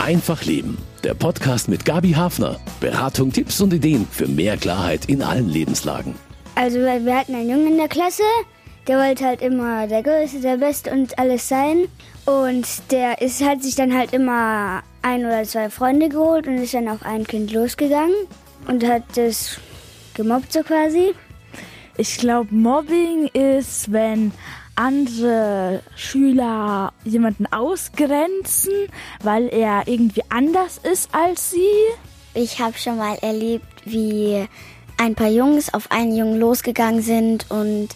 Einfach Leben. Der Podcast mit Gabi Hafner. Beratung, Tipps und Ideen für mehr Klarheit in allen Lebenslagen. Also wir hatten einen Jungen in der Klasse, der wollte halt immer der Größte, der Beste und alles sein. Und der ist, hat sich dann halt immer ein oder zwei Freunde geholt und ist dann auf ein Kind losgegangen und hat es gemobbt so quasi. Ich glaube, Mobbing ist, wenn andere Schüler jemanden ausgrenzen, weil er irgendwie anders ist als sie. Ich habe schon mal erlebt, wie ein paar Jungs auf einen Jungen losgegangen sind und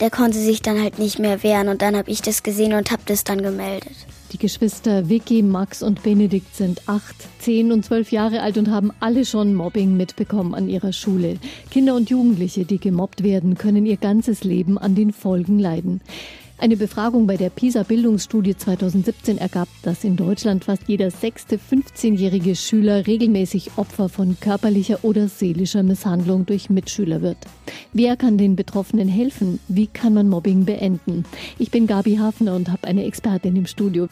der konnte sich dann halt nicht mehr wehren und dann habe ich das gesehen und habe das dann gemeldet. Geschwister Vicky, Max und Benedikt sind acht, zehn und zwölf Jahre alt und haben alle schon Mobbing mitbekommen an ihrer Schule. Kinder und Jugendliche, die gemobbt werden, können ihr ganzes Leben an den Folgen leiden. Eine Befragung bei der PISA-Bildungsstudie 2017 ergab, dass in Deutschland fast jeder sechste 15-jährige Schüler regelmäßig Opfer von körperlicher oder seelischer Misshandlung durch Mitschüler wird. Wer kann den Betroffenen helfen? Wie kann man Mobbing beenden? Ich bin Gabi Hafner und habe eine Expertin im Studio.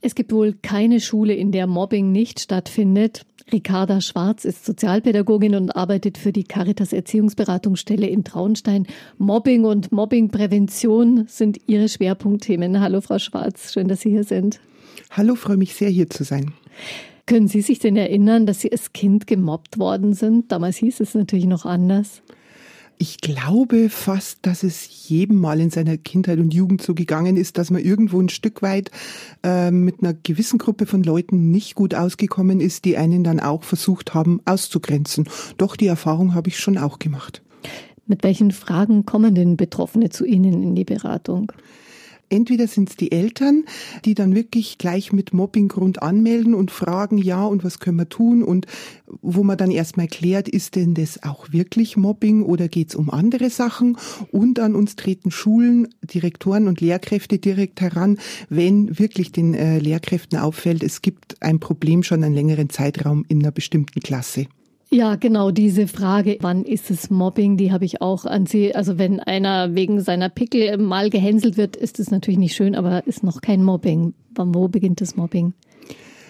Es gibt wohl keine Schule, in der Mobbing nicht stattfindet. Ricarda Schwarz ist Sozialpädagogin und arbeitet für die Caritas Erziehungsberatungsstelle in Traunstein. Mobbing und Mobbingprävention sind ihre Schwerpunktthemen. Hallo, Frau Schwarz. Schön, dass Sie hier sind. Hallo, freue mich sehr, hier zu sein. Können Sie sich denn erinnern, dass Sie als Kind gemobbt worden sind? Damals hieß es natürlich noch anders. Ich glaube fast, dass es jedem Mal in seiner Kindheit und Jugend so gegangen ist, dass man irgendwo ein Stück weit äh, mit einer gewissen Gruppe von Leuten nicht gut ausgekommen ist, die einen dann auch versucht haben auszugrenzen. Doch die Erfahrung habe ich schon auch gemacht. Mit welchen Fragen kommen denn Betroffene zu Ihnen in die Beratung? Entweder sind es die Eltern, die dann wirklich gleich mit Mobbinggrund anmelden und fragen, ja, und was können wir tun? Und wo man dann erstmal klärt, ist denn das auch wirklich Mobbing oder geht es um andere Sachen? Und an uns treten Schulen, Direktoren und Lehrkräfte direkt heran, wenn wirklich den äh, Lehrkräften auffällt, es gibt ein Problem schon einen längeren Zeitraum in einer bestimmten Klasse. Ja, genau, diese Frage, wann ist es Mobbing, die habe ich auch an Sie. Also wenn einer wegen seiner Pickel mal gehänselt wird, ist es natürlich nicht schön, aber ist noch kein Mobbing. Wann, wo beginnt das Mobbing?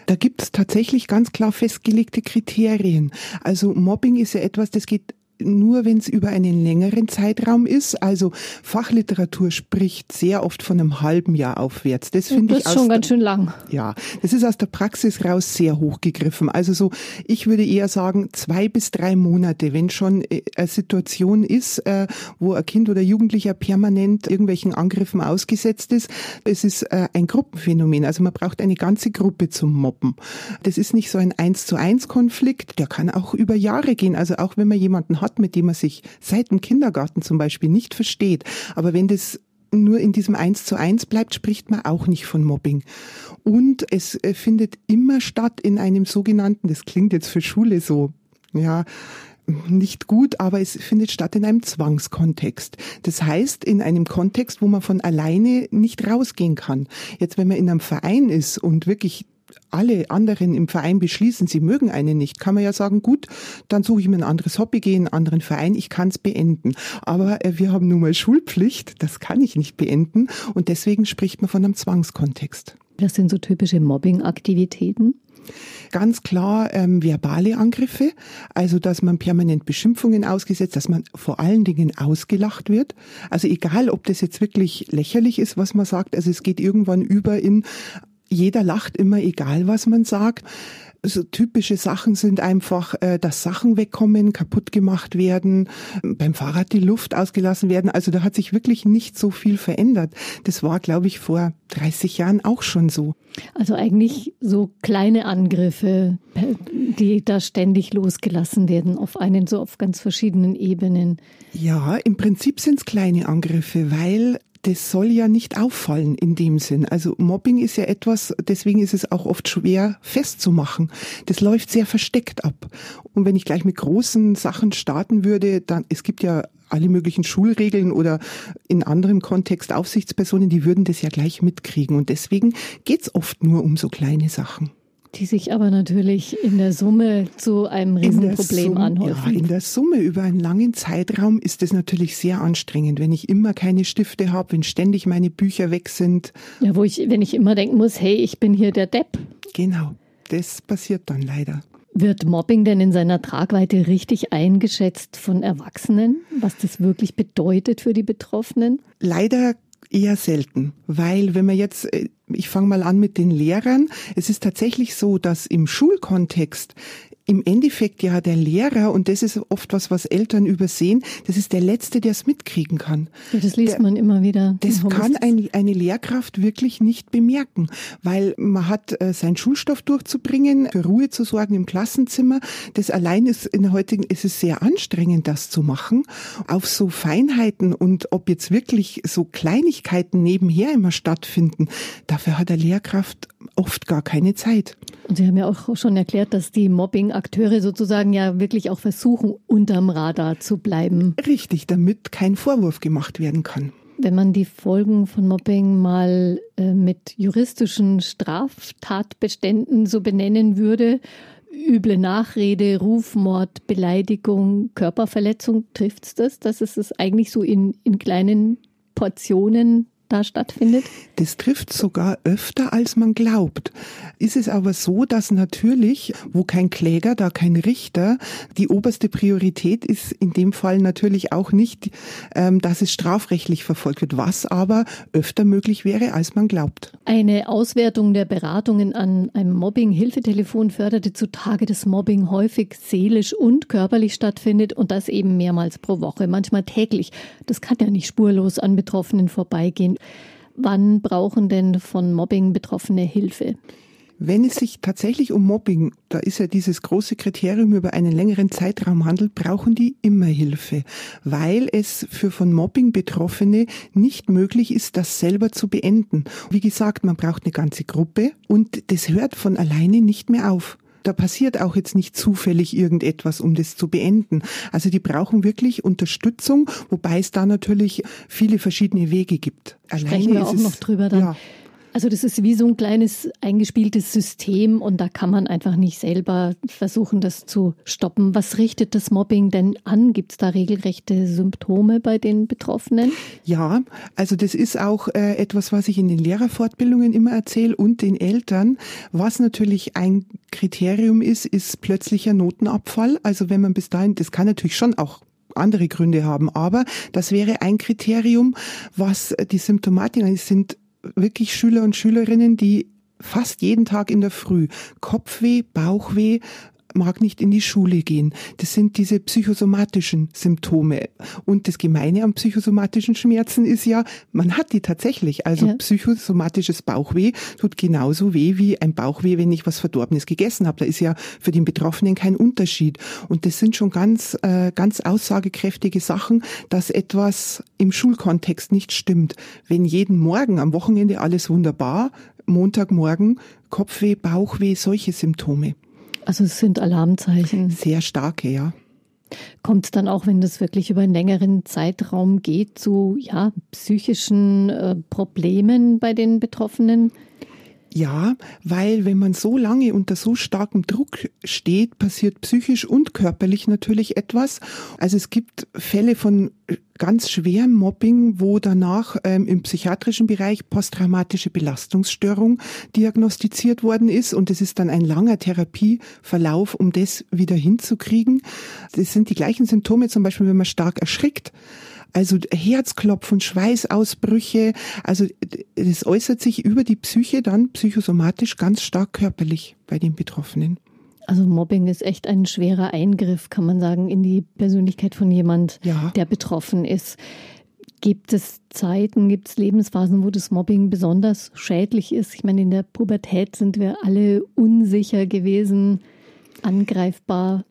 Da gibt es tatsächlich ganz klar festgelegte Kriterien. Also Mobbing ist ja etwas, das geht nur wenn es über einen längeren Zeitraum ist. Also Fachliteratur spricht sehr oft von einem halben Jahr aufwärts. Das finde ich schon ganz schön lang. Ja, das ist aus der Praxis raus sehr hochgegriffen. Also so, ich würde eher sagen zwei bis drei Monate, wenn schon äh, eine Situation ist, äh, wo ein Kind oder Jugendlicher permanent irgendwelchen Angriffen ausgesetzt ist. Es ist äh, ein Gruppenphänomen. Also man braucht eine ganze Gruppe zum Mobben. Das ist nicht so ein eins zu eins Konflikt. Der kann auch über Jahre gehen. Also auch wenn man jemanden hat, hat, mit dem man sich seit dem Kindergarten zum Beispiel nicht versteht. Aber wenn das nur in diesem Eins zu eins bleibt, spricht man auch nicht von Mobbing. Und es äh, findet immer statt in einem sogenannten, das klingt jetzt für Schule so, ja, nicht gut, aber es findet statt in einem Zwangskontext. Das heißt, in einem Kontext, wo man von alleine nicht rausgehen kann. Jetzt, wenn man in einem Verein ist und wirklich alle anderen im Verein beschließen, sie mögen einen nicht, kann man ja sagen, gut, dann suche ich mir ein anderes Hobby, gehe in einen anderen Verein, ich kann es beenden. Aber äh, wir haben nun mal Schulpflicht, das kann ich nicht beenden und deswegen spricht man von einem Zwangskontext. Das sind so typische Mobbing-Aktivitäten. Ganz klar ähm, verbale Angriffe, also dass man permanent Beschimpfungen ausgesetzt, dass man vor allen Dingen ausgelacht wird. Also egal, ob das jetzt wirklich lächerlich ist, was man sagt, also es geht irgendwann über in jeder lacht immer, egal was man sagt. So typische Sachen sind einfach, äh, dass Sachen wegkommen, kaputt gemacht werden, beim Fahrrad die Luft ausgelassen werden. Also da hat sich wirklich nicht so viel verändert. Das war, glaube ich, vor 30 Jahren auch schon so. Also eigentlich so kleine Angriffe, die da ständig losgelassen werden auf einen, so auf ganz verschiedenen Ebenen. Ja, im Prinzip sind es kleine Angriffe, weil das soll ja nicht auffallen in dem Sinn. Also Mobbing ist ja etwas, deswegen ist es auch oft schwer festzumachen. Das läuft sehr versteckt ab. Und wenn ich gleich mit großen Sachen starten würde, dann, es gibt ja alle möglichen Schulregeln oder in anderem Kontext Aufsichtspersonen, die würden das ja gleich mitkriegen. Und deswegen geht's oft nur um so kleine Sachen. Die sich aber natürlich in der Summe zu einem Riesenproblem anhäufen. Ja, in der Summe über einen langen Zeitraum ist es natürlich sehr anstrengend, wenn ich immer keine Stifte habe, wenn ständig meine Bücher weg sind. Ja, wo ich, wenn ich immer denken muss, hey, ich bin hier der Depp. Genau, das passiert dann leider. Wird Mobbing denn in seiner Tragweite richtig eingeschätzt von Erwachsenen, was das wirklich bedeutet für die Betroffenen? Leider eher selten, weil wenn man jetzt, äh, ich fange mal an mit den Lehrern, es ist tatsächlich so, dass im Schulkontext im Endeffekt ja der Lehrer, und das ist oft was, was Eltern übersehen, das ist der Letzte, der es mitkriegen kann. Ja, das liest der, man immer wieder. Das kann ein, eine Lehrkraft wirklich nicht bemerken, weil man hat äh, seinen Schulstoff durchzubringen, für Ruhe zu sorgen im Klassenzimmer. Das allein ist in der heutigen, ist es sehr anstrengend, das zu machen. Auf so Feinheiten und ob jetzt wirklich so Kleinigkeiten nebenher immer stattfinden, dafür hat der Lehrkraft oft gar keine Zeit. Und Sie haben ja auch schon erklärt, dass die Mobbing-Akteure sozusagen ja wirklich auch versuchen, unterm Radar zu bleiben. Richtig, damit kein Vorwurf gemacht werden kann. Wenn man die Folgen von Mobbing mal äh, mit juristischen Straftatbeständen so benennen würde, üble Nachrede, Rufmord, Beleidigung, Körperverletzung, trifft es das, dass es es eigentlich so in, in kleinen Portionen da stattfindet? Das trifft sogar öfter, als man glaubt. Ist es aber so, dass natürlich, wo kein Kläger, da kein Richter, die oberste Priorität ist in dem Fall natürlich auch nicht, ähm, dass es strafrechtlich verfolgt wird, was aber öfter möglich wäre, als man glaubt. Eine Auswertung der Beratungen an einem Mobbing-Hilfetelefon förderte zutage, dass Mobbing häufig seelisch und körperlich stattfindet und das eben mehrmals pro Woche, manchmal täglich. Das kann ja nicht spurlos an Betroffenen vorbeigehen. Wann brauchen denn von Mobbing Betroffene Hilfe? Wenn es sich tatsächlich um Mobbing, da ist ja dieses große Kriterium über einen längeren Zeitraum handelt, brauchen die immer Hilfe, weil es für von Mobbing Betroffene nicht möglich ist, das selber zu beenden. Wie gesagt, man braucht eine ganze Gruppe und das hört von alleine nicht mehr auf da passiert auch jetzt nicht zufällig irgendetwas, um das zu beenden. Also die brauchen wirklich Unterstützung, wobei es da natürlich viele verschiedene Wege gibt. Alleine Sprechen wir auch noch drüber dann. Ja. Also das ist wie so ein kleines eingespieltes System und da kann man einfach nicht selber versuchen, das zu stoppen. Was richtet das Mobbing denn an? Gibt es da regelrechte Symptome bei den Betroffenen? Ja, also das ist auch äh, etwas, was ich in den Lehrerfortbildungen immer erzähle und den Eltern. Was natürlich ein Kriterium ist, ist plötzlicher Notenabfall. Also wenn man bis dahin, das kann natürlich schon auch andere Gründe haben, aber das wäre ein Kriterium, was die Symptomatik sind wirklich Schüler und Schülerinnen, die fast jeden Tag in der Früh Kopfweh, Bauchweh, mag nicht in die Schule gehen. Das sind diese psychosomatischen Symptome. Und das Gemeine am psychosomatischen Schmerzen ist ja, man hat die tatsächlich. Also ja. psychosomatisches Bauchweh tut genauso weh wie ein Bauchweh, wenn ich was Verdorbenes gegessen habe. Da ist ja für den Betroffenen kein Unterschied. Und das sind schon ganz, äh, ganz aussagekräftige Sachen, dass etwas im Schulkontext nicht stimmt. Wenn jeden Morgen am Wochenende alles wunderbar, Montagmorgen Kopfweh, Bauchweh, solche Symptome. Also es sind Alarmzeichen. Sehr starke, ja. Kommt es dann auch, wenn das wirklich über einen längeren Zeitraum geht, zu ja, psychischen äh, Problemen bei den Betroffenen? Ja, weil wenn man so lange unter so starkem Druck steht, passiert psychisch und körperlich natürlich etwas. Also es gibt Fälle von ganz schwerem Mobbing, wo danach ähm, im psychiatrischen Bereich posttraumatische Belastungsstörung diagnostiziert worden ist und es ist dann ein langer Therapieverlauf, um das wieder hinzukriegen. Das sind die gleichen Symptome, zum Beispiel wenn man stark erschrickt also Herzklopfen, Schweißausbrüche, also das äußert sich über die Psyche dann psychosomatisch ganz stark körperlich bei den Betroffenen. Also Mobbing ist echt ein schwerer Eingriff, kann man sagen, in die Persönlichkeit von jemand, ja. der betroffen ist. Gibt es Zeiten, gibt es Lebensphasen, wo das Mobbing besonders schädlich ist? Ich meine, in der Pubertät sind wir alle unsicher gewesen, angreifbar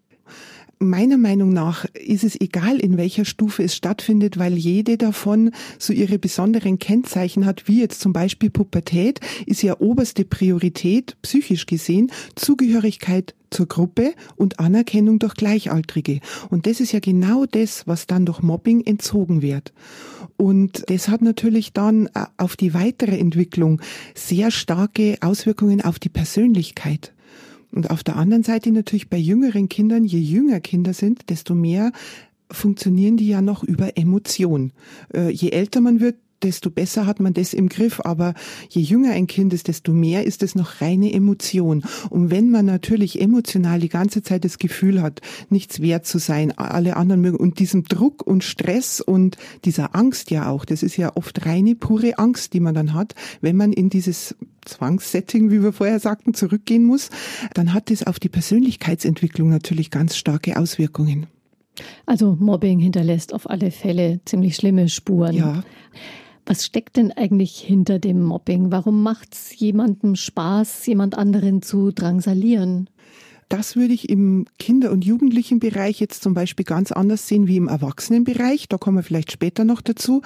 meiner Meinung nach ist es egal, in welcher Stufe es stattfindet, weil jede davon so ihre besonderen Kennzeichen hat, wie jetzt zum Beispiel Pubertät, ist ja oberste Priorität, psychisch gesehen, Zugehörigkeit zur Gruppe und Anerkennung durch Gleichaltrige. Und das ist ja genau das, was dann durch Mobbing entzogen wird. Und das hat natürlich dann äh, auf die weitere Entwicklung sehr starke Auswirkungen auf die Persönlichkeit. Und auf der anderen Seite natürlich bei jüngeren Kindern, je jünger Kinder sind, desto mehr funktionieren die ja noch über Emotion. Äh, je älter man wird, desto besser hat man das im Griff. Aber je jünger ein Kind ist, desto mehr ist es noch reine Emotion. Und wenn man natürlich emotional die ganze Zeit das Gefühl hat, nichts wert zu sein, alle anderen mögen und diesem Druck und Stress und dieser Angst ja auch, das ist ja oft reine, pure Angst, die man dann hat, wenn man in dieses Zwangssetting, wie wir vorher sagten, zurückgehen muss, dann hat das auf die Persönlichkeitsentwicklung natürlich ganz starke Auswirkungen. Also Mobbing hinterlässt auf alle Fälle ziemlich schlimme Spuren. Ja. Was steckt denn eigentlich hinter dem Mobbing? Warum macht es jemandem Spaß, jemand anderen zu drangsalieren? Das würde ich im Kinder- und Jugendlichenbereich jetzt zum Beispiel ganz anders sehen wie im Erwachsenenbereich. Da kommen wir vielleicht später noch dazu.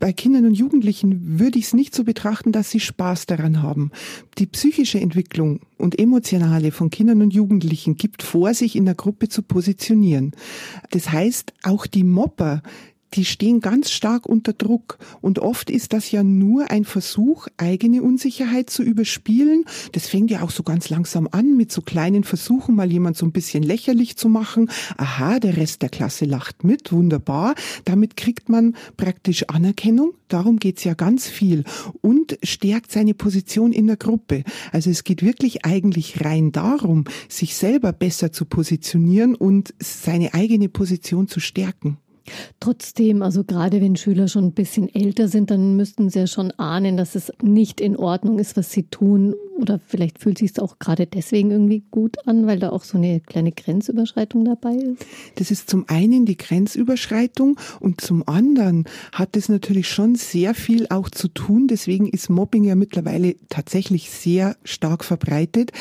Bei Kindern und Jugendlichen würde ich es nicht so betrachten, dass sie Spaß daran haben. Die psychische Entwicklung und emotionale von Kindern und Jugendlichen gibt vor, sich in der Gruppe zu positionieren. Das heißt, auch die Mopper, die stehen ganz stark unter Druck. Und oft ist das ja nur ein Versuch, eigene Unsicherheit zu überspielen. Das fängt ja auch so ganz langsam an mit so kleinen Versuchen, mal jemand so ein bisschen lächerlich zu machen. Aha, der Rest der Klasse lacht mit, wunderbar. Damit kriegt man praktisch Anerkennung. Darum geht's ja ganz viel. Und stärkt seine Position in der Gruppe. Also es geht wirklich eigentlich rein darum, sich selber besser zu positionieren und seine eigene Position zu stärken. Trotzdem, also gerade wenn Schüler schon ein bisschen älter sind, dann müssten sie ja schon ahnen, dass es nicht in Ordnung ist, was sie tun. Oder vielleicht fühlt sich es auch gerade deswegen irgendwie gut an, weil da auch so eine kleine Grenzüberschreitung dabei ist. Das ist zum einen die Grenzüberschreitung und zum anderen hat es natürlich schon sehr viel auch zu tun. Deswegen ist Mobbing ja mittlerweile tatsächlich sehr stark verbreitet.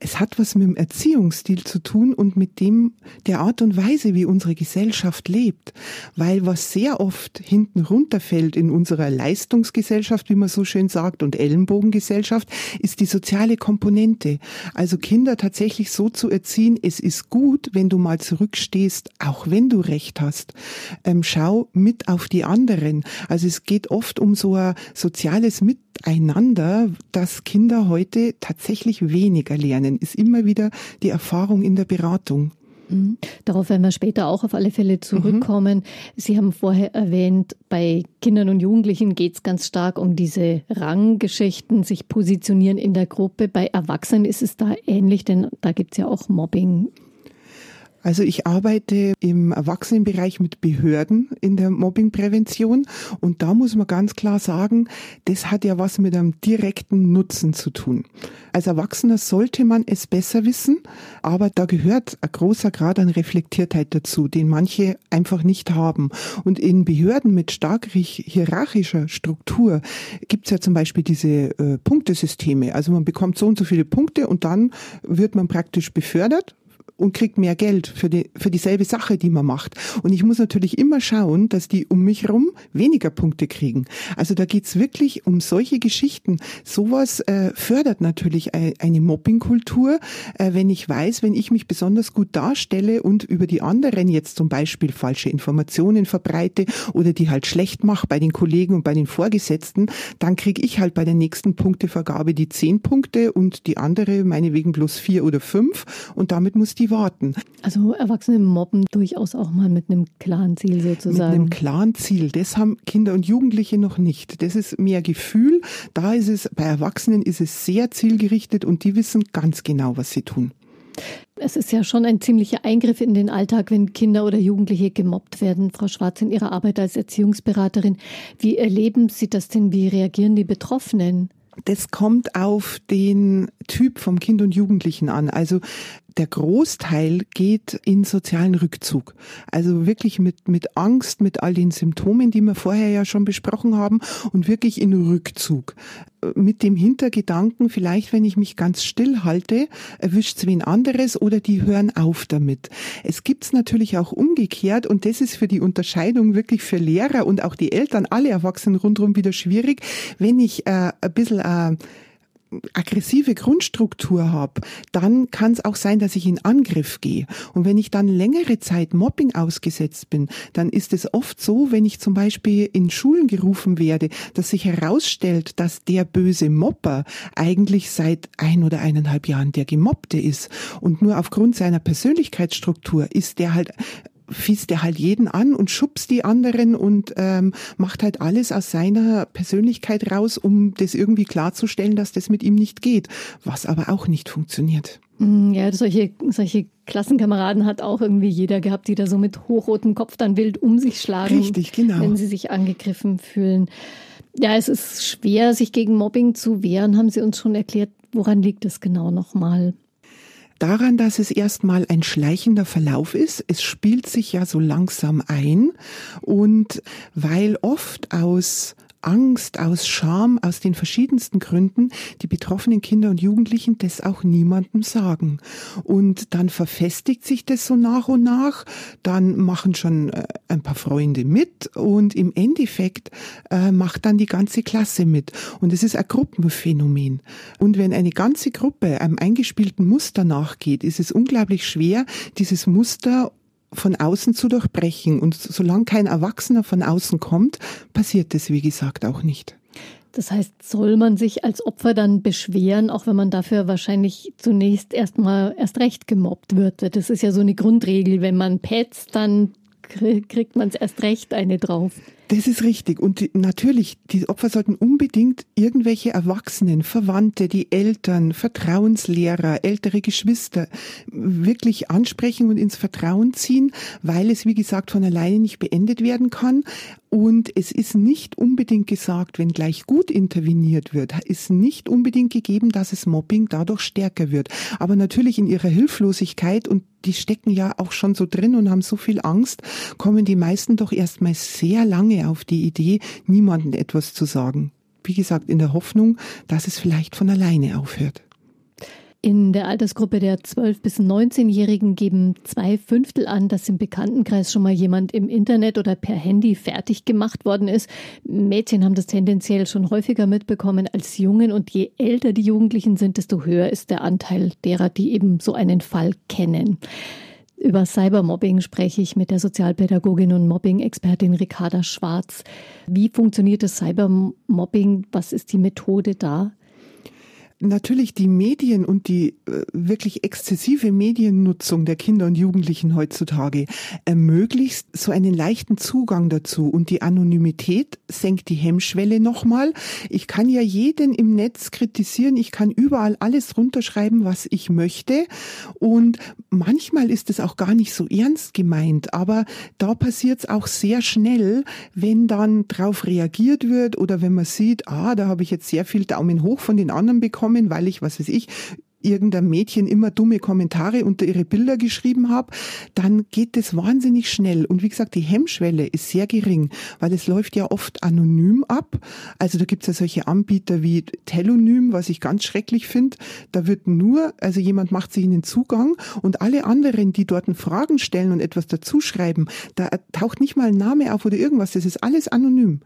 Es hat was mit dem Erziehungsstil zu tun und mit dem der Art und Weise, wie unsere Gesellschaft lebt weil was sehr oft hinten runterfällt in unserer Leistungsgesellschaft, wie man so schön sagt, und Ellenbogengesellschaft, ist die soziale Komponente. Also Kinder tatsächlich so zu erziehen, es ist gut, wenn du mal zurückstehst, auch wenn du recht hast. Ähm, schau mit auf die anderen. Also es geht oft um so ein soziales Miteinander, das Kinder heute tatsächlich weniger lernen, ist immer wieder die Erfahrung in der Beratung. Mhm. Darauf werden wir später auch auf alle Fälle zurückkommen. Mhm. Sie haben vorher erwähnt, bei Kindern und Jugendlichen geht es ganz stark um diese Ranggeschichten, sich positionieren in der Gruppe. Bei Erwachsenen ist es da ähnlich, denn da gibt es ja auch Mobbing also ich arbeite im Erwachsenenbereich mit Behörden in der Mobbingprävention und da muss man ganz klar sagen, das hat ja was mit einem direkten Nutzen zu tun. Als Erwachsener sollte man es besser wissen, aber da gehört ein großer Grad an Reflektiertheit dazu, den manche einfach nicht haben. Und in Behörden mit stark hierarchischer Struktur gibt es ja zum Beispiel diese äh, Punktesysteme. Also man bekommt so und so viele Punkte und dann wird man praktisch befördert und kriegt mehr Geld für, die, für dieselbe Sache, die man macht. Und ich muss natürlich immer schauen, dass die um mich herum weniger Punkte kriegen. Also da geht's wirklich um solche Geschichten. Sowas äh, fördert natürlich eine Mobbingkultur, äh, wenn ich weiß, wenn ich mich besonders gut darstelle und über die anderen jetzt zum Beispiel falsche Informationen verbreite oder die halt schlecht mache bei den Kollegen und bei den Vorgesetzten, dann kriege ich halt bei der nächsten Punktevergabe die zehn Punkte und die andere meinetwegen bloß vier oder fünf und damit muss die warten. Also Erwachsene mobben durchaus auch mal mit einem klaren Ziel sozusagen. Mit einem klaren Ziel. Das haben Kinder und Jugendliche noch nicht. Das ist mehr Gefühl. Da ist es, bei Erwachsenen ist es sehr zielgerichtet und die wissen ganz genau, was sie tun. Es ist ja schon ein ziemlicher Eingriff in den Alltag, wenn Kinder oder Jugendliche gemobbt werden. Frau Schwarz, in Ihrer Arbeit als Erziehungsberaterin, wie erleben Sie das denn? Wie reagieren die Betroffenen? Das kommt auf den Typ vom Kind und Jugendlichen an. Also der Großteil geht in sozialen Rückzug. Also wirklich mit, mit Angst, mit all den Symptomen, die wir vorher ja schon besprochen haben und wirklich in Rückzug. Mit dem Hintergedanken, vielleicht wenn ich mich ganz still halte, erwischt es wen anderes oder die hören auf damit. Es gibt's natürlich auch umgekehrt und das ist für die Unterscheidung wirklich für Lehrer und auch die Eltern, alle Erwachsenen rundherum wieder schwierig, wenn ich äh, ein bisschen äh, aggressive Grundstruktur habe, dann kann es auch sein, dass ich in Angriff gehe. Und wenn ich dann längere Zeit Mobbing ausgesetzt bin, dann ist es oft so, wenn ich zum Beispiel in Schulen gerufen werde, dass sich herausstellt, dass der böse Mopper eigentlich seit ein oder eineinhalb Jahren der Gemobbte ist. Und nur aufgrund seiner Persönlichkeitsstruktur ist der halt fiest er halt jeden an und schubst die anderen und ähm, macht halt alles aus seiner Persönlichkeit raus, um das irgendwie klarzustellen, dass das mit ihm nicht geht, was aber auch nicht funktioniert. Mm, ja, solche, solche Klassenkameraden hat auch irgendwie jeder gehabt, die da so mit hochrotem Kopf dann wild um sich schlagen, Richtig, genau. wenn sie sich angegriffen fühlen. Ja, es ist schwer, sich gegen Mobbing zu wehren, haben Sie uns schon erklärt. Woran liegt es genau nochmal? Daran, dass es erstmal ein schleichender Verlauf ist. Es spielt sich ja so langsam ein und weil oft aus Angst, aus Scham, aus den verschiedensten Gründen die betroffenen Kinder und Jugendlichen das auch niemandem sagen. Und dann verfestigt sich das so nach und nach, dann machen schon äh, ein paar Freunde mit und im Endeffekt äh, macht dann die ganze Klasse mit. Und es ist ein Gruppenphänomen. Und wenn eine ganze Gruppe einem eingespielten Muster nachgeht, ist es unglaublich schwer, dieses Muster von außen zu durchbrechen. Und solange kein Erwachsener von außen kommt, passiert das, wie gesagt, auch nicht. Das heißt, soll man sich als Opfer dann beschweren, auch wenn man dafür wahrscheinlich zunächst erstmal erst recht gemobbt wird? Das ist ja so eine Grundregel. Wenn man petzt, dann kriegt man es erst recht eine drauf. Das ist richtig. Und die, natürlich, die Opfer sollten unbedingt irgendwelche Erwachsenen, Verwandte, die Eltern, Vertrauenslehrer, ältere Geschwister wirklich ansprechen und ins Vertrauen ziehen, weil es, wie gesagt, von alleine nicht beendet werden kann. Und es ist nicht unbedingt gesagt, wenn gleich gut interveniert wird, ist nicht unbedingt gegeben, dass es Mobbing dadurch stärker wird. Aber natürlich in ihrer Hilflosigkeit und die stecken ja auch schon so drin und haben so viel Angst, kommen die meisten doch erstmal sehr lange auf die Idee, niemandem etwas zu sagen. Wie gesagt, in der Hoffnung, dass es vielleicht von alleine aufhört. In der Altersgruppe der 12- bis 19-Jährigen geben zwei Fünftel an, dass im Bekanntenkreis schon mal jemand im Internet oder per Handy fertig gemacht worden ist. Mädchen haben das tendenziell schon häufiger mitbekommen als Jungen und je älter die Jugendlichen sind, desto höher ist der Anteil derer, die eben so einen Fall kennen. Über Cybermobbing spreche ich mit der Sozialpädagogin und Mobbing-Expertin Ricarda Schwarz. Wie funktioniert das Cybermobbing? Was ist die Methode da? Natürlich die Medien und die äh, wirklich exzessive Mediennutzung der Kinder und Jugendlichen heutzutage ermöglicht so einen leichten Zugang dazu. Und die Anonymität senkt die Hemmschwelle nochmal. Ich kann ja jeden im Netz kritisieren, ich kann überall alles runterschreiben, was ich möchte. Und manchmal ist es auch gar nicht so ernst gemeint, aber da passiert es auch sehr schnell, wenn dann drauf reagiert wird oder wenn man sieht, ah, da habe ich jetzt sehr viel Daumen hoch von den anderen bekommen, bekommen, weil ich, was weiß ich, irgendein Mädchen immer dumme Kommentare unter ihre Bilder geschrieben habe, dann geht das wahnsinnig schnell. Und wie gesagt, die Hemmschwelle ist sehr gering, weil es läuft ja oft anonym ab. Also da gibt es ja solche Anbieter wie Telonym, was ich ganz schrecklich finde. Da wird nur, also jemand macht sich in den Zugang und alle anderen, die dort Fragen stellen und etwas dazuschreiben, da taucht nicht mal ein Name auf oder irgendwas. Das ist alles anonym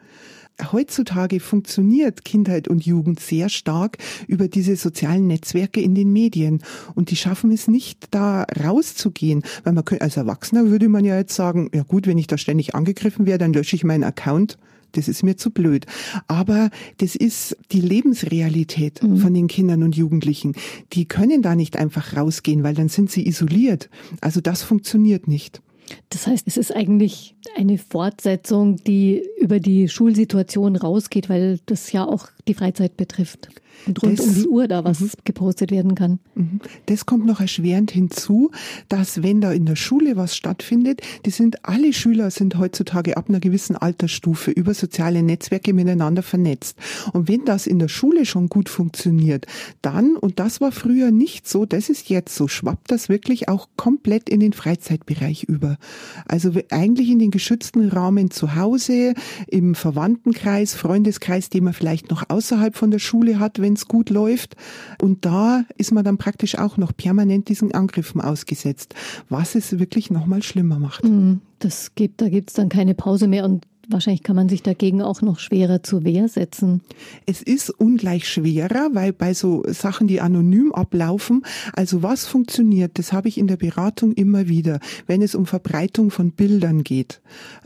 heutzutage funktioniert Kindheit und Jugend sehr stark über diese sozialen Netzwerke in den Medien. Und die schaffen es nicht, da rauszugehen. Weil man könnte, als Erwachsener würde man ja jetzt sagen, ja gut, wenn ich da ständig angegriffen werde, dann lösche ich meinen Account. Das ist mir zu blöd. Aber das ist die Lebensrealität mhm. von den Kindern und Jugendlichen. Die können da nicht einfach rausgehen, weil dann sind sie isoliert. Also das funktioniert nicht. Das heißt, es ist eigentlich eine Fortsetzung, die über die Schulsituation rausgeht, weil das ja auch die Freizeit betrifft und rund das, um die Uhr da was mhm. gepostet werden kann. Mhm. Das kommt noch erschwerend hinzu, dass wenn da in der Schule was stattfindet, die sind alle Schüler sind heutzutage ab einer gewissen Altersstufe über soziale Netzwerke miteinander vernetzt. Und wenn das in der Schule schon gut funktioniert, dann, und das war früher nicht so, das ist jetzt so, schwappt das wirklich auch komplett in den Freizeitbereich über. Also eigentlich in den geschützten Rahmen zu Hause, im Verwandtenkreis, Freundeskreis, den man vielleicht noch außerhalb von der Schule hat, wenn es gut läuft. Und da ist man dann praktisch auch noch permanent diesen Angriffen ausgesetzt, was es wirklich nochmal schlimmer macht. Mhm. Das gibt, da gibt es dann keine Pause mehr und wahrscheinlich kann man sich dagegen auch noch schwerer zur Wehr setzen. Es ist ungleich schwerer, weil bei so Sachen, die anonym ablaufen, also was funktioniert, das habe ich in der Beratung immer wieder, wenn es um Verbreitung von Bildern geht.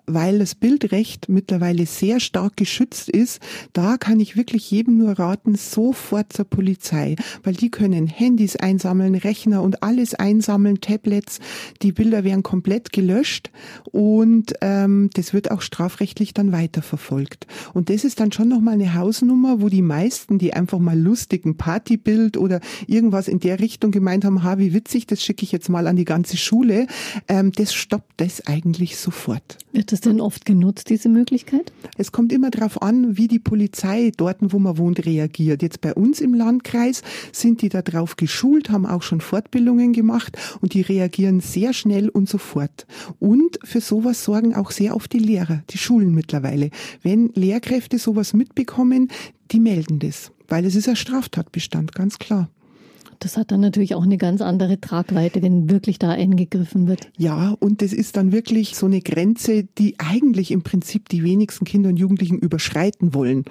Weil das Bildrecht mittlerweile sehr stark geschützt ist, da kann ich wirklich jedem nur raten, sofort zur Polizei, weil die können Handys einsammeln, Rechner und alles einsammeln, Tablets, die Bilder werden komplett gelöscht und ähm, das wird auch strafrechtlich dann weiterverfolgt. Und das ist dann schon nochmal eine Hausnummer, wo die meisten, die einfach mal lustigen Partybild oder irgendwas in der Richtung gemeint haben, ha, wie witzig, das schicke ich jetzt mal an die ganze Schule, ähm, das stoppt das eigentlich sofort. Wird das denn oft genutzt, diese Möglichkeit? Es kommt immer darauf an, wie die Polizei dort, wo man wohnt, reagiert. Jetzt bei uns im Landkreis sind die darauf geschult, haben auch schon Fortbildungen gemacht und die reagieren sehr schnell und sofort. Und für sowas sorgen auch sehr oft die Lehrer, die Schulen mittlerweile. Wenn Lehrkräfte sowas mitbekommen, die melden das, weil es ist ein Straftatbestand, ganz klar. Das hat dann natürlich auch eine ganz andere Tragweite, wenn wirklich da eingegriffen wird. Ja, und das ist dann wirklich so eine Grenze, die eigentlich im Prinzip die wenigsten Kinder und Jugendlichen überschreiten wollen.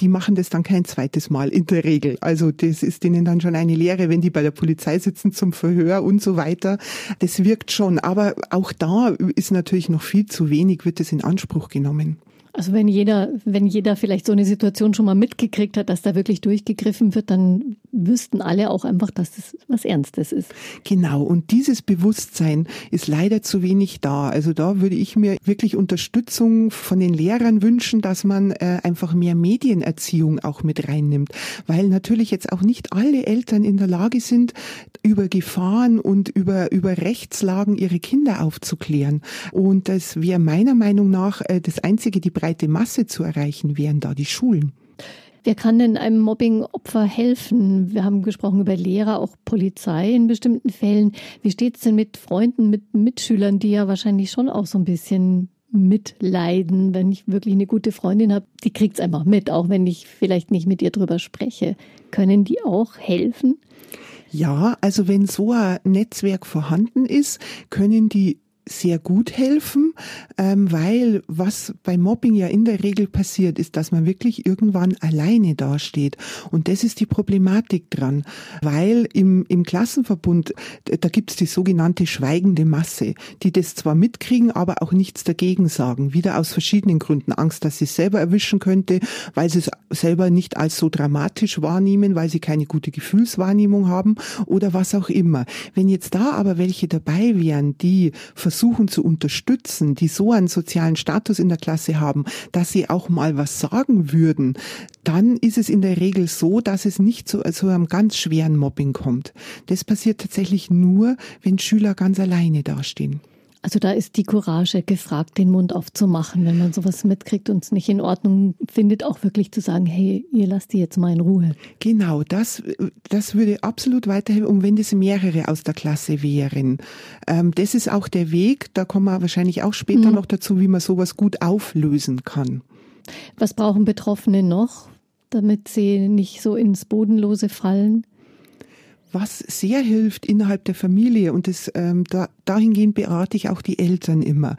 Die machen das dann kein zweites Mal in der Regel. Also das ist denen dann schon eine Lehre, wenn die bei der Polizei sitzen zum Verhör und so weiter. Das wirkt schon. Aber auch da ist natürlich noch viel zu wenig, wird es in Anspruch genommen. Also wenn jeder, wenn jeder vielleicht so eine Situation schon mal mitgekriegt hat, dass da wirklich durchgegriffen wird, dann wüssten alle auch einfach, dass das was Ernstes ist. Genau. Und dieses Bewusstsein ist leider zu wenig da. Also da würde ich mir wirklich Unterstützung von den Lehrern wünschen, dass man äh, einfach mehr Medienerziehung auch mit reinnimmt. Weil natürlich jetzt auch nicht alle Eltern in der Lage sind, über Gefahren und über, über Rechtslagen ihre Kinder aufzuklären. Und das wäre meiner Meinung nach äh, das einzige, die breite Masse zu erreichen, wären da die Schulen. Wer kann denn einem Mobbing-Opfer helfen? Wir haben gesprochen über Lehrer, auch Polizei in bestimmten Fällen. Wie steht es denn mit Freunden, mit Mitschülern, die ja wahrscheinlich schon auch so ein bisschen mitleiden, wenn ich wirklich eine gute Freundin habe, die kriegt es einfach mit, auch wenn ich vielleicht nicht mit ihr drüber spreche. Können die auch helfen? Ja, also wenn so ein Netzwerk vorhanden ist, können die sehr gut helfen, ähm, weil was bei Mobbing ja in der Regel passiert, ist, dass man wirklich irgendwann alleine dasteht. Und das ist die Problematik dran, weil im, im Klassenverbund, da gibt's die sogenannte schweigende Masse, die das zwar mitkriegen, aber auch nichts dagegen sagen. Wieder aus verschiedenen Gründen. Angst, dass sie es selber erwischen könnte, weil sie es selber nicht als so dramatisch wahrnehmen, weil sie keine gute Gefühlswahrnehmung haben oder was auch immer. Wenn jetzt da aber welche dabei wären, die versuchen zu unterstützen, die so einen sozialen Status in der Klasse haben, dass sie auch mal was sagen würden, dann ist es in der Regel so, dass es nicht zu, zu einem ganz schweren Mobbing kommt. Das passiert tatsächlich nur, wenn Schüler ganz alleine dastehen. Also da ist die Courage gefragt, den Mund aufzumachen, wenn man sowas mitkriegt und es nicht in Ordnung findet, auch wirklich zu sagen, hey, ihr lasst die jetzt mal in Ruhe. Genau, das, das würde absolut weiterhelfen, und wenn das mehrere aus der Klasse wären. Ähm, das ist auch der Weg, da kommen wir wahrscheinlich auch später mhm. noch dazu, wie man sowas gut auflösen kann. Was brauchen Betroffene noch, damit sie nicht so ins Bodenlose fallen? Was sehr hilft innerhalb der Familie, und das, ähm, da, dahingehend berate ich auch die Eltern immer,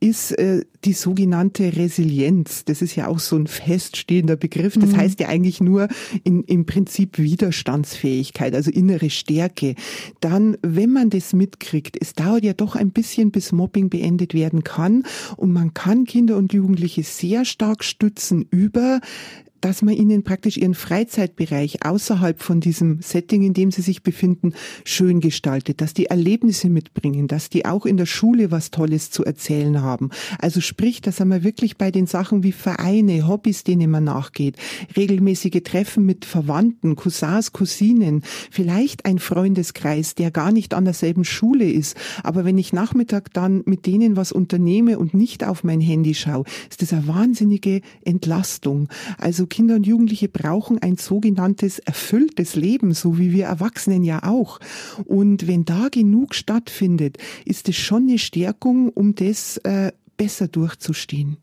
ist äh, die sogenannte Resilienz. Das ist ja auch so ein feststehender Begriff. Das mhm. heißt ja eigentlich nur in, im Prinzip Widerstandsfähigkeit, also innere Stärke. Dann, wenn man das mitkriegt, es dauert ja doch ein bisschen, bis Mobbing beendet werden kann. Und man kann Kinder und Jugendliche sehr stark stützen über dass man ihnen praktisch ihren Freizeitbereich außerhalb von diesem Setting, in dem sie sich befinden, schön gestaltet, dass die Erlebnisse mitbringen, dass die auch in der Schule was Tolles zu erzählen haben. Also sprich, dass man wirklich bei den Sachen wie Vereine, Hobbys, denen man nachgeht, regelmäßige Treffen mit Verwandten, Cousins, Cousinen, vielleicht ein Freundeskreis, der gar nicht an derselben Schule ist, aber wenn ich Nachmittag dann mit denen was unternehme und nicht auf mein Handy schaue, ist das eine wahnsinnige Entlastung. Also also Kinder und Jugendliche brauchen ein sogenanntes erfülltes Leben, so wie wir Erwachsenen ja auch. Und wenn da genug stattfindet, ist es schon eine Stärkung, um das äh, besser durchzustehen.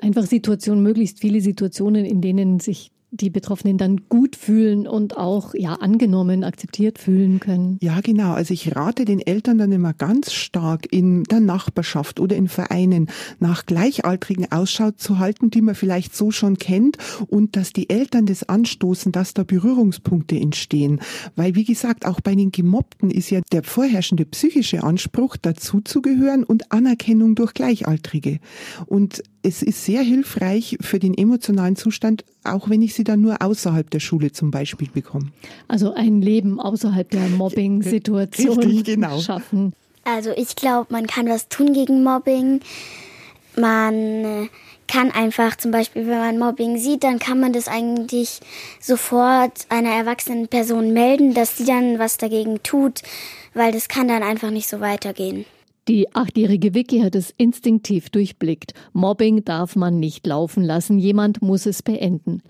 Einfach Situationen, möglichst viele Situationen, in denen sich die Betroffenen dann gut fühlen und auch ja angenommen, akzeptiert fühlen können. Ja, genau. Also ich rate den Eltern dann immer ganz stark in der Nachbarschaft oder in Vereinen nach Gleichaltrigen Ausschau zu halten, die man vielleicht so schon kennt und dass die Eltern das anstoßen, dass da Berührungspunkte entstehen. Weil wie gesagt, auch bei den Gemobbten ist ja der vorherrschende psychische Anspruch, dazuzugehören und Anerkennung durch Gleichaltrige. Und es ist sehr hilfreich für den emotionalen Zustand, auch wenn ich sie dann nur außerhalb der Schule zum Beispiel bekomme. Also ein Leben außerhalb der Mobbing-Situation genau. schaffen. Also ich glaube, man kann was tun gegen Mobbing. Man äh, kann einfach zum Beispiel, wenn man Mobbing sieht, dann kann man das eigentlich sofort einer erwachsenen Person melden, dass sie dann was dagegen tut, weil das kann dann einfach nicht so weitergehen. Die achtjährige Vicky hat es instinktiv durchblickt. Mobbing darf man nicht laufen lassen, jemand muss es beenden.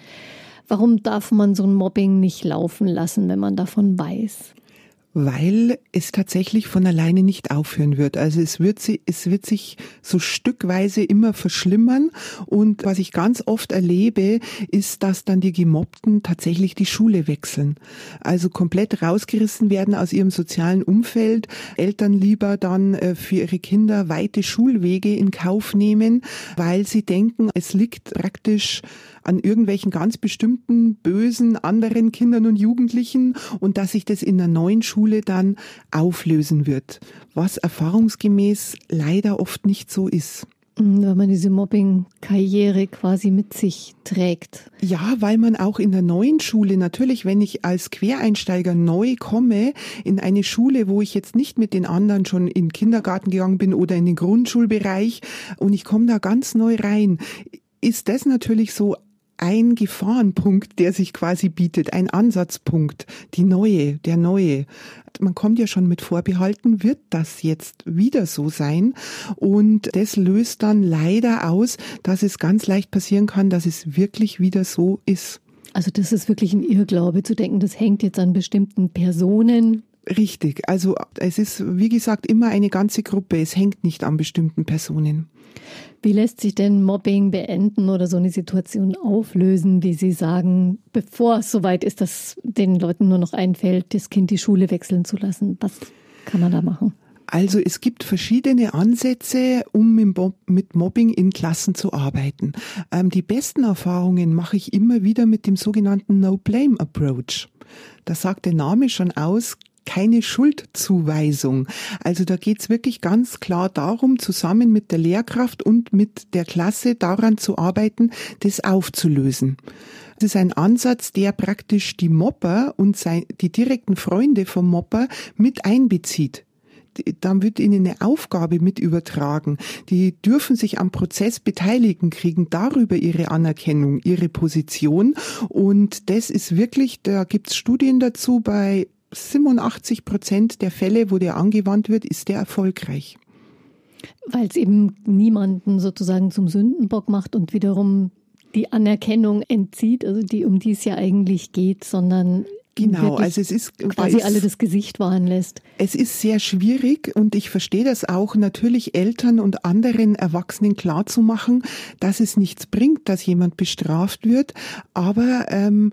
Warum darf man so ein Mobbing nicht laufen lassen, wenn man davon weiß? Weil es tatsächlich von alleine nicht aufhören wird. Also es wird, sie, es wird sich so stückweise immer verschlimmern. Und was ich ganz oft erlebe, ist, dass dann die Gemobbten tatsächlich die Schule wechseln. Also komplett rausgerissen werden aus ihrem sozialen Umfeld. Eltern lieber dann äh, für ihre Kinder weite Schulwege in Kauf nehmen, weil sie denken, es liegt praktisch an irgendwelchen ganz bestimmten bösen anderen Kindern und Jugendlichen und dass sich das in der neuen Schule dann auflösen wird, was erfahrungsgemäß leider oft nicht so ist. Mhm, wenn man diese Mobbing-Karriere quasi mit sich trägt. Ja, weil man auch in der neuen Schule, natürlich, wenn ich als Quereinsteiger neu komme, in eine Schule, wo ich jetzt nicht mit den anderen schon in den Kindergarten gegangen bin oder in den Grundschulbereich und ich komme da ganz neu rein, ist das natürlich so ein Gefahrenpunkt, der sich quasi bietet, ein Ansatzpunkt, die neue, der neue. Man kommt ja schon mit Vorbehalten, wird das jetzt wieder so sein? Und das löst dann leider aus, dass es ganz leicht passieren kann, dass es wirklich wieder so ist. Also das ist wirklich ein Irrglaube zu denken, das hängt jetzt an bestimmten Personen, Richtig. Also es ist, wie gesagt, immer eine ganze Gruppe. Es hängt nicht an bestimmten Personen. Wie lässt sich denn Mobbing beenden oder so eine Situation auflösen, wie Sie sagen, bevor es soweit ist, dass den Leuten nur noch einfällt, das Kind die Schule wechseln zu lassen? Was kann man da machen? Also es gibt verschiedene Ansätze, um mit Mobbing in Klassen zu arbeiten. Ähm, die besten Erfahrungen mache ich immer wieder mit dem sogenannten No-Blame-Approach. Da sagt der Name schon aus, keine Schuldzuweisung. Also da geht's wirklich ganz klar darum, zusammen mit der Lehrkraft und mit der Klasse daran zu arbeiten, das aufzulösen. Das ist ein Ansatz, der praktisch die Mopper und die direkten Freunde vom Mopper mit einbezieht dann wird ihnen eine Aufgabe mit übertragen. Die dürfen sich am Prozess beteiligen, kriegen darüber ihre Anerkennung, ihre Position. Und das ist wirklich, da gibt's Studien dazu bei 87 Prozent der Fälle, wo der angewandt wird, ist der erfolgreich. Weil es eben niemanden sozusagen zum Sündenbock macht und wiederum die Anerkennung entzieht, also die, um die es ja eigentlich geht, sondern Genau, also es ist quasi alle das Gesicht wahren lässt. Es ist sehr schwierig und ich verstehe das auch, natürlich Eltern und anderen Erwachsenen klarzumachen, dass es nichts bringt, dass jemand bestraft wird, aber ähm,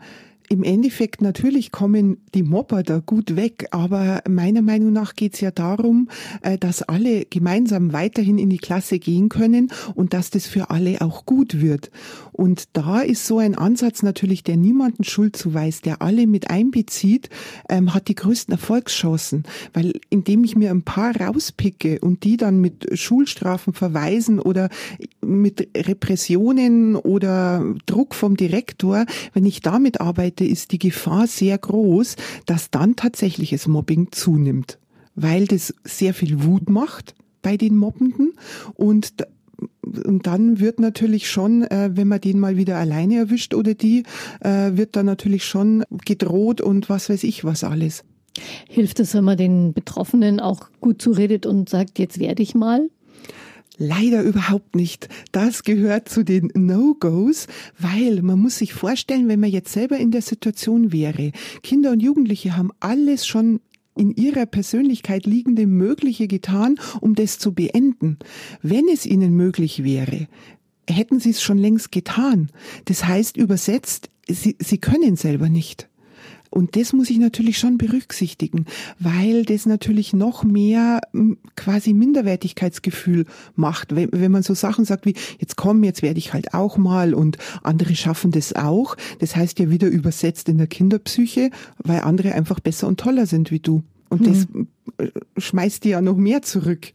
im Endeffekt natürlich kommen die Mobber da gut weg, aber meiner Meinung nach geht es ja darum, äh, dass alle gemeinsam weiterhin in die Klasse gehen können und dass das für alle auch gut wird. Und da ist so ein Ansatz natürlich, der niemanden Schuld zuweist, der alle mit einbezieht, ähm, hat die größten Erfolgschancen, weil indem ich mir ein paar rauspicke und die dann mit Schulstrafen verweisen oder mit Repressionen oder Druck vom Direktor, wenn ich damit arbeite, Seite ist die Gefahr sehr groß, dass dann tatsächlich das Mobbing zunimmt, weil das sehr viel Wut macht bei den Mobbenden und und dann wird natürlich schon, äh, wenn man den mal wieder alleine erwischt oder die, äh, wird dann natürlich schon gedroht und was weiß ich was alles. Hilft es, wenn man den Betroffenen auch gut zuredet und sagt, jetzt werde ich mal? Leider überhaupt nicht. Das gehört zu den No-Gos, weil man muss sich vorstellen, wenn man jetzt selber in der Situation wäre, Kinder und Jugendliche haben alles schon in ihrer Persönlichkeit liegende Mögliche getan, um das zu beenden. Wenn es ihnen möglich wäre, hätten sie es schon längst getan. Das heißt übersetzt, sie, sie können selber nicht. Und das muss ich natürlich schon berücksichtigen, weil das natürlich noch mehr quasi Minderwertigkeitsgefühl macht. Wenn, wenn man so Sachen sagt wie, jetzt komm, jetzt werde ich halt auch mal und andere schaffen das auch. Das heißt ja wieder übersetzt in der Kinderpsyche, weil andere einfach besser und toller sind wie du. Und hm. das äh, schmeißt dir ja noch mehr zurück.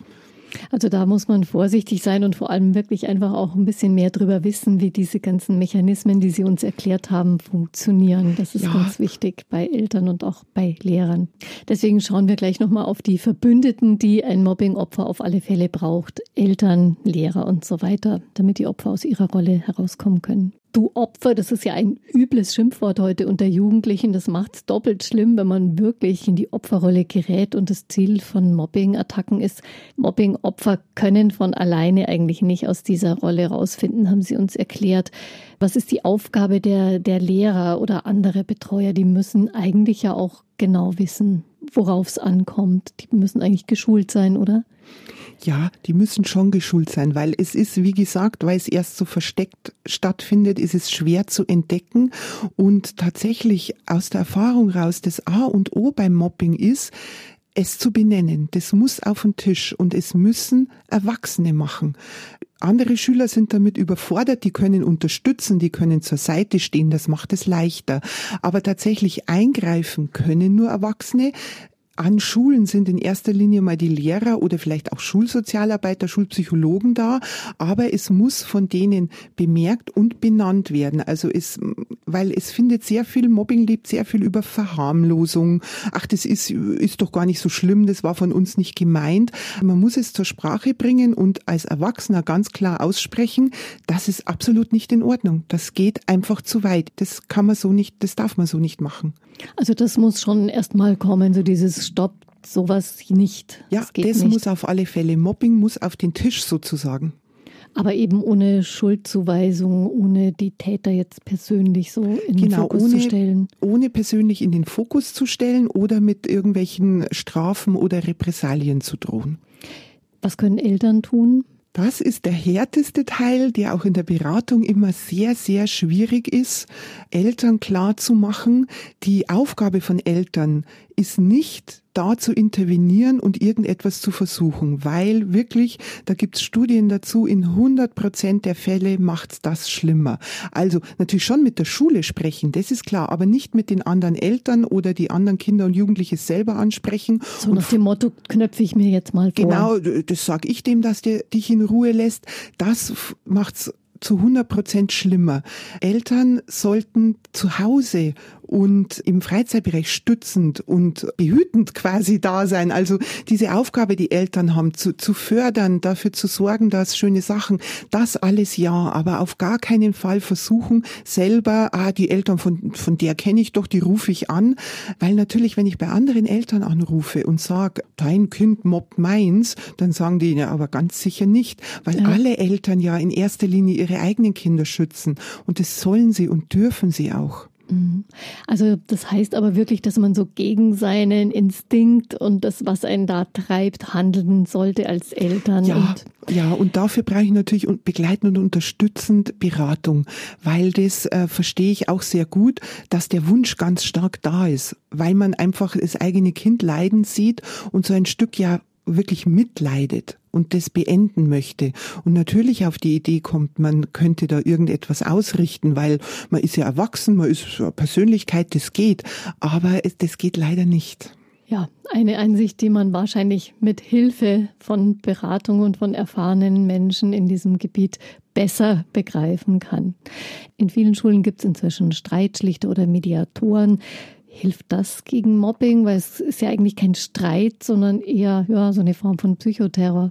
Also da muss man vorsichtig sein und vor allem wirklich einfach auch ein bisschen mehr drüber wissen, wie diese ganzen Mechanismen, die Sie uns erklärt haben, funktionieren. Das ist ja. ganz wichtig bei Eltern und auch bei Lehrern. Deswegen schauen wir gleich nochmal auf die Verbündeten, die ein Mobbing-Opfer auf alle Fälle braucht. Eltern, Lehrer und so weiter, damit die Opfer aus ihrer Rolle herauskommen können du Opfer, das ist ja ein übles Schimpfwort heute unter Jugendlichen. Das macht es doppelt schlimm, wenn man wirklich in die Opferrolle gerät und das Ziel von Mobbing-Attacken ist, Mobbing-Opfer können von alleine eigentlich nicht aus dieser Rolle rausfinden, haben sie uns erklärt. Was ist die Aufgabe der, der Lehrer oder andere Betreuer? Die müssen eigentlich ja auch genau wissen, worauf es ankommt. Die müssen eigentlich geschult sein, oder? Ja, die müssen schon geschult sein, weil es ist, wie gesagt, weil es erst so versteckt stattfindet, ist es schwer zu entdecken. Und tatsächlich aus der Erfahrung raus, das A und O beim Mobbing ist, es zu benennen. Das muss auf den Tisch und es müssen Erwachsene machen. Andere Schüler sind damit überfordert, die können unterstützen, die können zur Seite stehen, das macht es leichter. Aber tatsächlich eingreifen können nur Erwachsene an Schulen sind in erster Linie mal die Lehrer oder vielleicht auch Schulsozialarbeiter, Schulpsychologen da, aber es muss von denen bemerkt und benannt werden. Also es, weil es findet sehr viel, Mobbing lebt sehr viel über Verharmlosung. Ach, das ist, ist doch gar nicht so schlimm, das war von uns nicht gemeint. Man muss es zur Sprache bringen und als Erwachsener ganz klar aussprechen, das ist absolut nicht in Ordnung. Das geht einfach zu weit. Das kann man so nicht, das darf man so nicht machen. Also das muss schon erstmal kommen, so dieses Stopp, sowas nicht. Ja, das, das nicht. muss auf alle Fälle. Mobbing muss auf den Tisch sozusagen. Aber eben ohne Schuldzuweisung, ohne die Täter jetzt persönlich so in genau, den Fokus ohne, zu stellen. Ohne persönlich in den Fokus zu stellen oder mit irgendwelchen Strafen oder Repressalien zu drohen. Was können Eltern tun? Das ist der härteste Teil, der auch in der Beratung immer sehr, sehr schwierig ist, Eltern klar zu machen. Die Aufgabe von Eltern ist nicht da zu intervenieren und irgendetwas zu versuchen, weil wirklich, da gibt's Studien dazu, in 100 Prozent der Fälle macht's das schlimmer. Also natürlich schon mit der Schule sprechen, das ist klar, aber nicht mit den anderen Eltern oder die anderen Kinder und Jugendliche selber ansprechen. So nach dem Motto knöpfe ich mir jetzt mal vor. Genau, das sage ich dem, dass der dich in Ruhe lässt. Das macht's zu 100 Prozent schlimmer. Eltern sollten zu Hause und im Freizeitbereich stützend und behütend quasi da sein. Also diese Aufgabe, die Eltern haben, zu, zu fördern, dafür zu sorgen, dass schöne Sachen, das alles ja, aber auf gar keinen Fall versuchen, selber, ah, die Eltern von, von der kenne ich doch, die rufe ich an. Weil natürlich, wenn ich bei anderen Eltern anrufe und sage, dein Kind mobbt meins, dann sagen die, ja, aber ganz sicher nicht, weil ja. alle Eltern ja in erster Linie ihre eigenen Kinder schützen. Und das sollen sie und dürfen sie auch. Mhm. Also das heißt aber wirklich, dass man so gegen seinen Instinkt und das, was einen da treibt, handeln sollte als Eltern. Ja, und ja und dafür brauche ich natürlich begleitend und unterstützend Beratung, weil das äh, verstehe ich auch sehr gut, dass der Wunsch ganz stark da ist, weil man einfach das eigene Kind leiden sieht und so ein Stück ja wirklich mitleidet und das beenden möchte und natürlich auf die Idee kommt, man könnte da irgendetwas ausrichten, weil man ist ja erwachsen, man ist eine Persönlichkeit, das geht, aber das geht leider nicht. Ja, eine Einsicht, die man wahrscheinlich mit Hilfe von Beratung und von erfahrenen Menschen in diesem Gebiet besser begreifen kann. In vielen Schulen gibt es inzwischen Streitschlichter oder Mediatoren. Hilft das gegen Mobbing? Weil es ist ja eigentlich kein Streit, sondern eher ja, so eine Form von Psychoterror.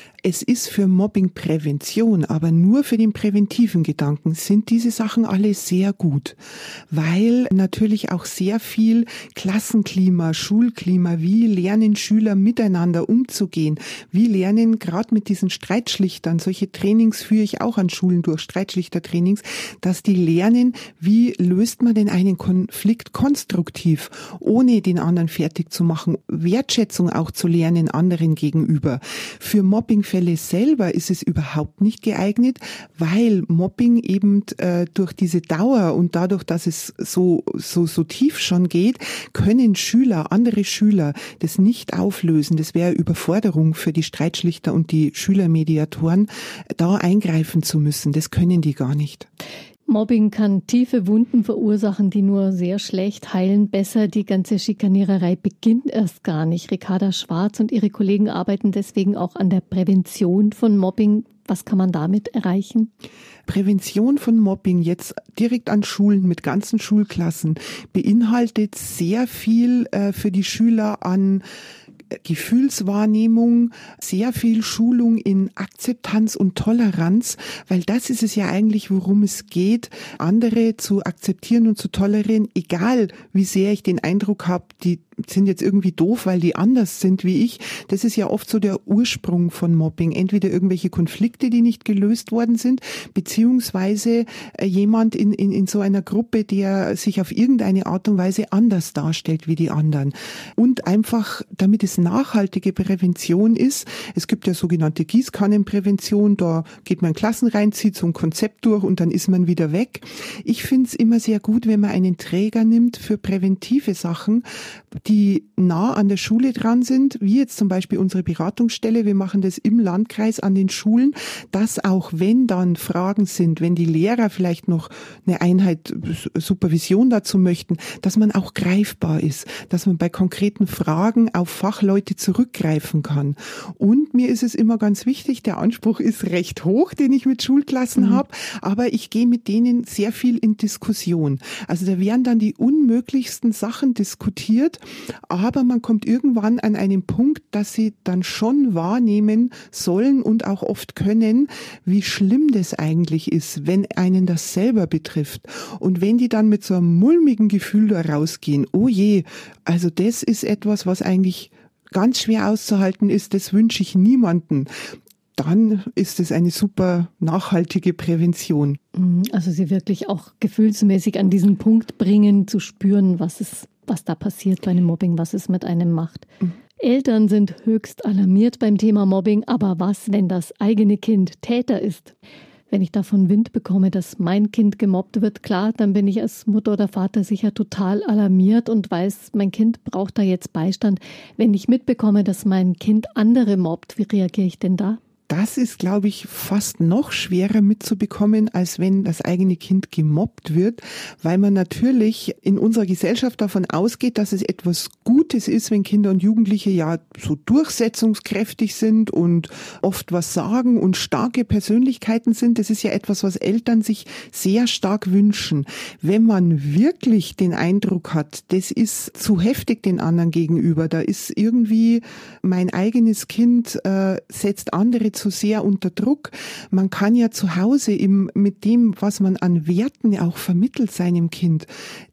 Es ist für Mobbingprävention, aber nur für den präventiven Gedanken sind diese Sachen alle sehr gut, weil natürlich auch sehr viel Klassenklima, Schulklima, wie lernen Schüler miteinander umzugehen, wie lernen gerade mit diesen Streitschlichtern, solche Trainings führe ich auch an Schulen durch, Streitschlichtertrainings, dass die lernen, wie löst man denn einen Konflikt konstruktiv, ohne den anderen fertig zu machen, Wertschätzung auch zu lernen anderen gegenüber. Für Mobbing Fälle selber ist es überhaupt nicht geeignet, weil Mobbing eben äh, durch diese Dauer und dadurch, dass es so, so, so tief schon geht, können Schüler, andere Schüler das nicht auflösen. Das wäre Überforderung für die Streitschlichter und die Schülermediatoren, da eingreifen zu müssen. Das können die gar nicht. Mobbing kann tiefe Wunden verursachen, die nur sehr schlecht heilen. Besser, die ganze Schikaniererei beginnt erst gar nicht. Ricarda Schwarz und ihre Kollegen arbeiten deswegen auch an der Prävention von Mobbing. Was kann man damit erreichen? Prävention von Mobbing jetzt direkt an Schulen mit ganzen Schulklassen beinhaltet sehr viel äh, für die Schüler an Gefühlswahrnehmung, sehr viel Schulung in Akzeptanz und Toleranz, weil das ist es ja eigentlich, worum es geht, andere zu akzeptieren und zu tolerieren, egal wie sehr ich den Eindruck habe, die sind jetzt irgendwie doof, weil die anders sind wie ich. Das ist ja oft so der Ursprung von Mobbing. Entweder irgendwelche Konflikte, die nicht gelöst worden sind, beziehungsweise äh, jemand in, in, in so einer Gruppe, der sich auf irgendeine Art und Weise anders darstellt wie die anderen. Und einfach, damit es nachhaltige Prävention ist, es gibt ja sogenannte Gießkannenprävention, da geht man Klassen rein, zieht so ein Konzept durch und dann ist man wieder weg. Ich finde es immer sehr gut, wenn man einen Träger nimmt für präventive Sachen, die nah an der Schule dran sind, wie jetzt zum Beispiel unsere Beratungsstelle. Wir machen das im Landkreis an den Schulen, dass auch wenn dann Fragen sind, wenn die Lehrer vielleicht noch eine Einheit Supervision dazu möchten, dass man auch greifbar ist, dass man bei konkreten Fragen auf Fachleute zurückgreifen kann. Und mir ist es immer ganz wichtig, der Anspruch ist recht hoch, den ich mit Schulklassen mhm. habe, aber ich gehe mit denen sehr viel in Diskussion. Also da werden dann die unmöglichsten Sachen diskutiert aber man kommt irgendwann an einen Punkt, dass sie dann schon wahrnehmen sollen und auch oft können, wie schlimm das eigentlich ist, wenn einen das selber betrifft. Und wenn die dann mit so einem mulmigen Gefühl da rausgehen, oh je, also das ist etwas, was eigentlich ganz schwer auszuhalten ist, das wünsche ich niemanden dann ist es eine super nachhaltige Prävention. Mhm, also sie wirklich auch gefühlsmäßig an diesen Punkt bringen, zu spüren, was es was da passiert bei einem Mobbing, was es mit einem macht. Mhm. Eltern sind höchst alarmiert beim Thema Mobbing, aber was, wenn das eigene Kind Täter ist? Wenn ich davon Wind bekomme, dass mein Kind gemobbt wird, klar, dann bin ich als Mutter oder Vater sicher total alarmiert und weiß, mein Kind braucht da jetzt Beistand. Wenn ich mitbekomme, dass mein Kind andere mobbt, wie reagiere ich denn da? Das ist, glaube ich, fast noch schwerer mitzubekommen, als wenn das eigene Kind gemobbt wird, weil man natürlich in unserer Gesellschaft davon ausgeht, dass es etwas Gutes ist, wenn Kinder und Jugendliche ja so durchsetzungskräftig sind und oft was sagen und starke Persönlichkeiten sind. Das ist ja etwas, was Eltern sich sehr stark wünschen. Wenn man wirklich den Eindruck hat, das ist zu heftig den anderen gegenüber, da ist irgendwie mein eigenes Kind äh, setzt andere sehr unter Druck. Man kann ja zu Hause im, mit dem, was man an Werten auch vermittelt seinem Kind,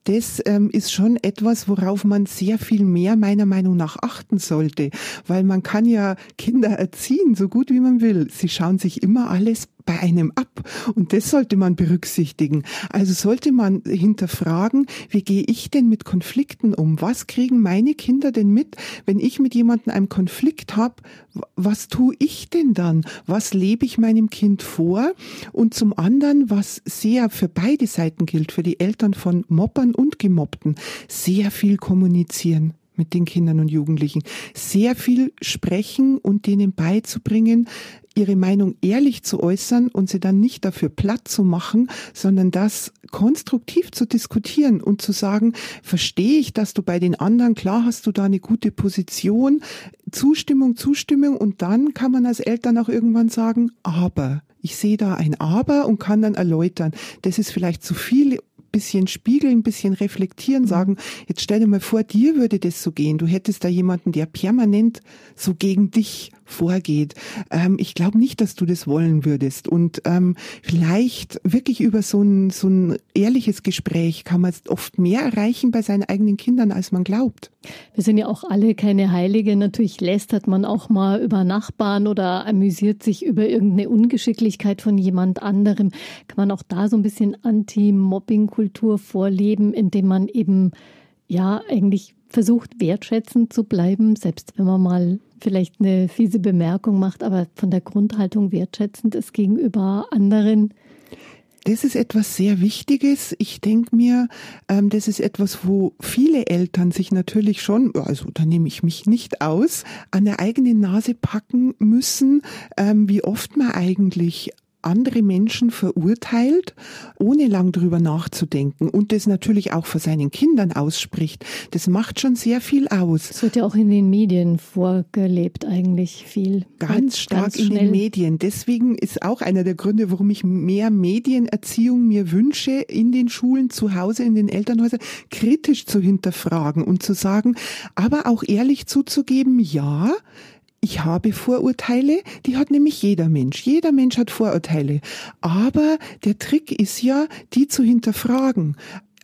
das ähm, ist schon etwas, worauf man sehr viel mehr meiner Meinung nach achten sollte, weil man kann ja Kinder erziehen, so gut wie man will. Sie schauen sich immer alles bei einem ab. Und das sollte man berücksichtigen. Also sollte man hinterfragen, wie gehe ich denn mit Konflikten um? Was kriegen meine Kinder denn mit, wenn ich mit jemandem einen Konflikt habe? Was tue ich denn dann? Was lebe ich meinem Kind vor? Und zum anderen, was sehr für beide Seiten gilt, für die Eltern von Mobbern und Gemobbten, sehr viel kommunizieren mit den Kindern und Jugendlichen. Sehr viel sprechen und denen beizubringen, ihre Meinung ehrlich zu äußern und sie dann nicht dafür platt zu machen, sondern das konstruktiv zu diskutieren und zu sagen, verstehe ich, dass du bei den anderen, klar hast du da eine gute Position, Zustimmung, Zustimmung und dann kann man als Eltern auch irgendwann sagen, aber. Ich sehe da ein Aber und kann dann erläutern, das ist vielleicht zu viel bisschen spiegeln, bisschen reflektieren, mhm. sagen, jetzt stell dir mal vor, dir würde das so gehen. Du hättest da jemanden, der permanent so gegen dich vorgeht. Ähm, ich glaube nicht, dass du das wollen würdest. Und ähm, vielleicht wirklich über so ein, so ein ehrliches Gespräch kann man oft mehr erreichen bei seinen eigenen Kindern, als man glaubt. Wir sind ja auch alle keine Heilige. Natürlich lästert man auch mal über Nachbarn oder amüsiert sich über irgendeine Ungeschicklichkeit von jemand anderem. Kann man auch da so ein bisschen Anti-Mobbing-Kultur vorleben, indem man eben ja eigentlich versucht, wertschätzend zu bleiben, selbst wenn man mal vielleicht eine fiese Bemerkung macht, aber von der Grundhaltung wertschätzend ist gegenüber anderen. Das ist etwas sehr Wichtiges. Ich denke mir, ähm, das ist etwas, wo viele Eltern sich natürlich schon, also da nehme ich mich nicht aus, an der eigenen Nase packen müssen, ähm, wie oft man eigentlich andere Menschen verurteilt, ohne lang drüber nachzudenken und das natürlich auch vor seinen Kindern ausspricht. Das macht schon sehr viel aus. Es wird ja auch in den Medien vorgelebt eigentlich viel. Ganz stark ganz in den Medien. Deswegen ist auch einer der Gründe, warum ich mehr Medienerziehung mir wünsche, in den Schulen, zu Hause, in den Elternhäusern, kritisch zu hinterfragen und zu sagen, aber auch ehrlich zuzugeben, ja, ich habe Vorurteile, die hat nämlich jeder Mensch. Jeder Mensch hat Vorurteile. Aber der Trick ist ja, die zu hinterfragen.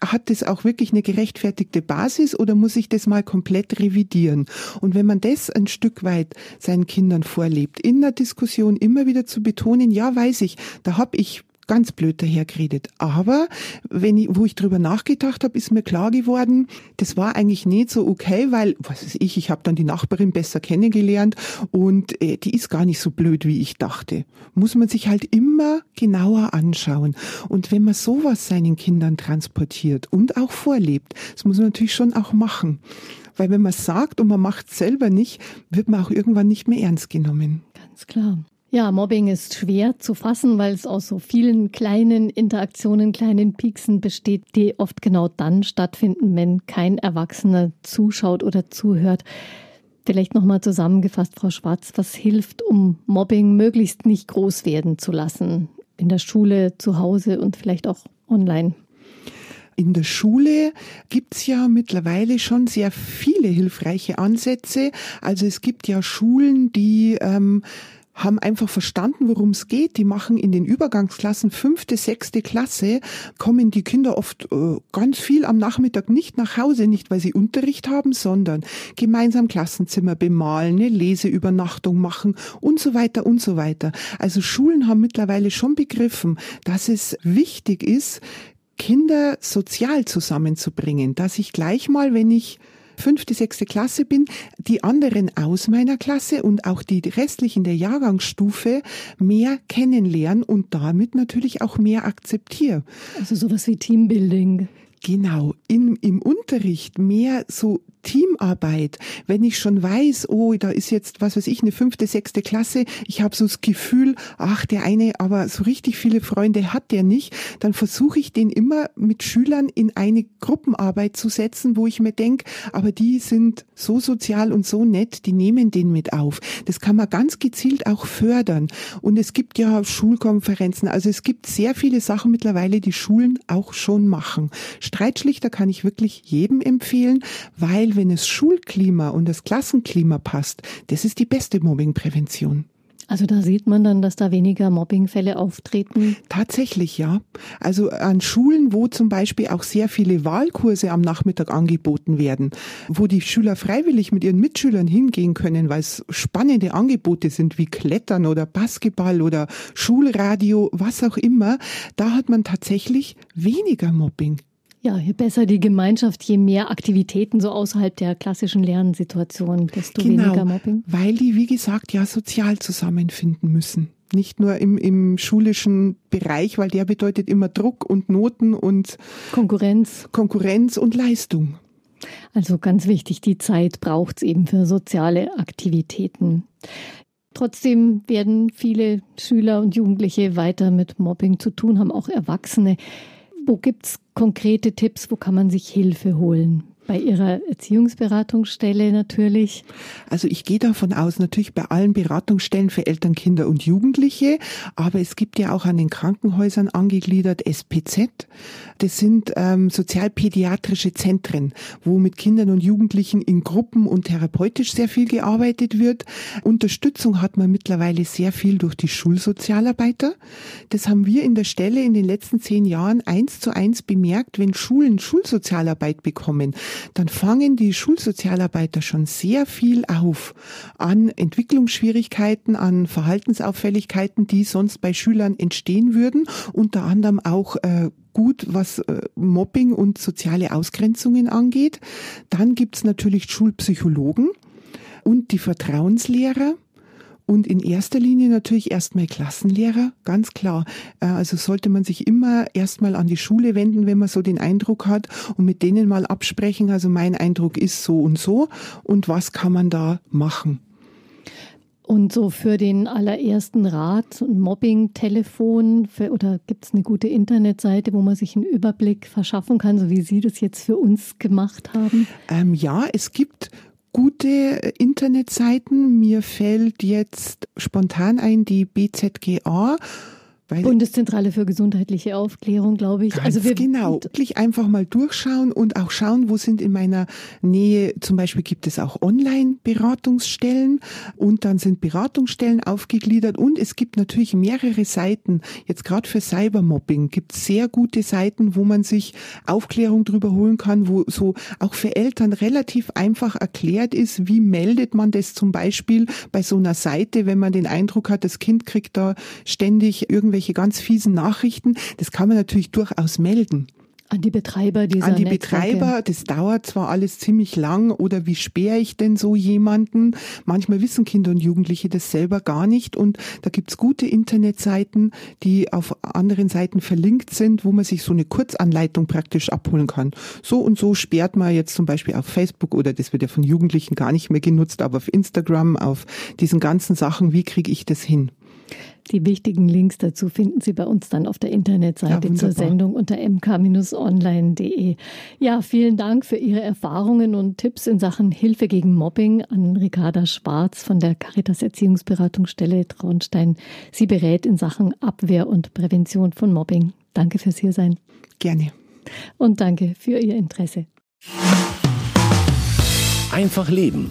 Hat das auch wirklich eine gerechtfertigte Basis oder muss ich das mal komplett revidieren? Und wenn man das ein Stück weit seinen Kindern vorlebt, in der Diskussion immer wieder zu betonen, ja, weiß ich, da habe ich ganz blöd dahergeredet. Aber wenn ich, wo ich drüber nachgedacht habe, ist mir klar geworden, das war eigentlich nicht so okay, weil, was weiß ich, ich habe dann die Nachbarin besser kennengelernt und äh, die ist gar nicht so blöd, wie ich dachte. Muss man sich halt immer genauer anschauen. Und wenn man sowas seinen Kindern transportiert und auch vorlebt, das muss man natürlich schon auch machen. Weil wenn man sagt und man macht selber nicht, wird man auch irgendwann nicht mehr ernst genommen. Ganz klar. Ja, Mobbing ist schwer zu fassen, weil es aus so vielen kleinen Interaktionen, kleinen Pieksen besteht, die oft genau dann stattfinden, wenn kein Erwachsener zuschaut oder zuhört. Vielleicht nochmal zusammengefasst, Frau Schwarz, was hilft, um Mobbing möglichst nicht groß werden zu lassen? In der Schule, zu Hause und vielleicht auch online? In der Schule gibt's ja mittlerweile schon sehr viele hilfreiche Ansätze. Also es gibt ja Schulen, die ähm, haben einfach verstanden, worum es geht. Die machen in den Übergangsklassen fünfte, sechste Klasse, kommen die Kinder oft äh, ganz viel am Nachmittag nicht nach Hause, nicht weil sie Unterricht haben, sondern gemeinsam Klassenzimmer bemalen, eine Leseübernachtung machen und so weiter und so weiter. Also Schulen haben mittlerweile schon begriffen, dass es wichtig ist, Kinder sozial zusammenzubringen, dass ich gleich mal, wenn ich fünfte, sechste Klasse bin, die anderen aus meiner Klasse und auch die restlichen der Jahrgangsstufe mehr kennenlernen und damit natürlich auch mehr akzeptiere. Also sowas wie Teambuilding. Genau, in, im Unterricht mehr so Teamarbeit, wenn ich schon weiß, oh, da ist jetzt, was weiß ich, eine fünfte, sechste Klasse, ich habe so das Gefühl, ach, der eine, aber so richtig viele Freunde hat der nicht, dann versuche ich den immer mit Schülern in eine Gruppenarbeit zu setzen, wo ich mir denke, aber die sind so sozial und so nett, die nehmen den mit auf. Das kann man ganz gezielt auch fördern. Und es gibt ja Schulkonferenzen, also es gibt sehr viele Sachen mittlerweile, die Schulen auch schon machen. Streitschlichter kann ich wirklich jedem empfehlen, weil wenn es Schulklima und das Klassenklima passt, das ist die beste Mobbingprävention. Also da sieht man dann, dass da weniger Mobbingfälle auftreten. Tatsächlich, ja. Also an Schulen, wo zum Beispiel auch sehr viele Wahlkurse am Nachmittag angeboten werden, wo die Schüler freiwillig mit ihren Mitschülern hingehen können, weil es spannende Angebote sind wie Klettern oder Basketball oder Schulradio, was auch immer, da hat man tatsächlich weniger Mobbing. Ja, je besser die Gemeinschaft, je mehr Aktivitäten so außerhalb der klassischen Lernsituation, desto genau, weniger Mobbing. Weil die, wie gesagt, ja sozial zusammenfinden müssen. Nicht nur im, im schulischen Bereich, weil der bedeutet immer Druck und Noten und Konkurrenz. Konkurrenz und Leistung. Also ganz wichtig, die Zeit braucht es eben für soziale Aktivitäten. Trotzdem werden viele Schüler und Jugendliche weiter mit Mobbing zu tun haben, auch Erwachsene. Wo gibt es konkrete Tipps? Wo kann man sich Hilfe holen? Bei Ihrer Erziehungsberatungsstelle natürlich. Also ich gehe davon aus, natürlich bei allen Beratungsstellen für Eltern, Kinder und Jugendliche, aber es gibt ja auch an den Krankenhäusern angegliedert SPZ. Das sind ähm, sozialpädiatrische Zentren, wo mit Kindern und Jugendlichen in Gruppen und therapeutisch sehr viel gearbeitet wird. Unterstützung hat man mittlerweile sehr viel durch die Schulsozialarbeiter. Das haben wir in der Stelle in den letzten zehn Jahren eins zu eins bemerkt, wenn Schulen Schulsozialarbeit bekommen dann fangen die Schulsozialarbeiter schon sehr viel auf an Entwicklungsschwierigkeiten, an Verhaltensauffälligkeiten, die sonst bei Schülern entstehen würden, unter anderem auch äh, gut, was äh, Mobbing und soziale Ausgrenzungen angeht. Dann gibt's natürlich Schulpsychologen und die Vertrauenslehrer. Und in erster Linie natürlich erstmal Klassenlehrer, ganz klar. Äh, also sollte man sich immer erstmal an die Schule wenden, wenn man so den Eindruck hat und mit denen mal absprechen. Also mein Eindruck ist so und so und was kann man da machen? Und so für den allerersten Rat, Mobbing-Telefon oder gibt es eine gute Internetseite, wo man sich einen Überblick verschaffen kann, so wie Sie das jetzt für uns gemacht haben? Ähm, ja, es gibt gute Internetseiten. Mir fällt jetzt spontan ein die BZGA Bundeszentrale für gesundheitliche Aufklärung, glaube ich. also wir genau, wirklich einfach mal durchschauen und auch schauen, wo sind in meiner Nähe, zum Beispiel gibt es auch Online-Beratungsstellen und dann sind Beratungsstellen aufgegliedert und es gibt natürlich mehrere Seiten. Jetzt gerade für Cybermobbing gibt es sehr gute Seiten, wo man sich Aufklärung drüber holen kann, wo so auch für Eltern relativ einfach erklärt ist, wie meldet man das zum Beispiel bei so einer Seite, wenn man den Eindruck hat, das Kind kriegt da ständig irgendwie irgendwelche ganz fiesen Nachrichten, das kann man natürlich durchaus melden. An die Betreiber dieser An die Netzwerke. Betreiber, das dauert zwar alles ziemlich lang oder wie sperre ich denn so jemanden? Manchmal wissen Kinder und Jugendliche das selber gar nicht und da gibt's gute Internetseiten, die auf anderen Seiten verlinkt sind, wo man sich so eine Kurzanleitung praktisch abholen kann. So und so sperrt man jetzt zum Beispiel auf Facebook oder das wird ja von Jugendlichen gar nicht mehr genutzt, aber auf Instagram, auf diesen ganzen Sachen, wie kriege ich das hin? Die wichtigen Links dazu finden Sie bei uns dann auf der Internetseite ja, zur Sendung unter mk-online.de. Ja, vielen Dank für Ihre Erfahrungen und Tipps in Sachen Hilfe gegen Mobbing an Ricarda Schwarz von der Caritas Erziehungsberatungsstelle Traunstein. Sie berät in Sachen Abwehr und Prävention von Mobbing. Danke fürs Hiersein. Gerne. Und danke für Ihr Interesse. Einfach leben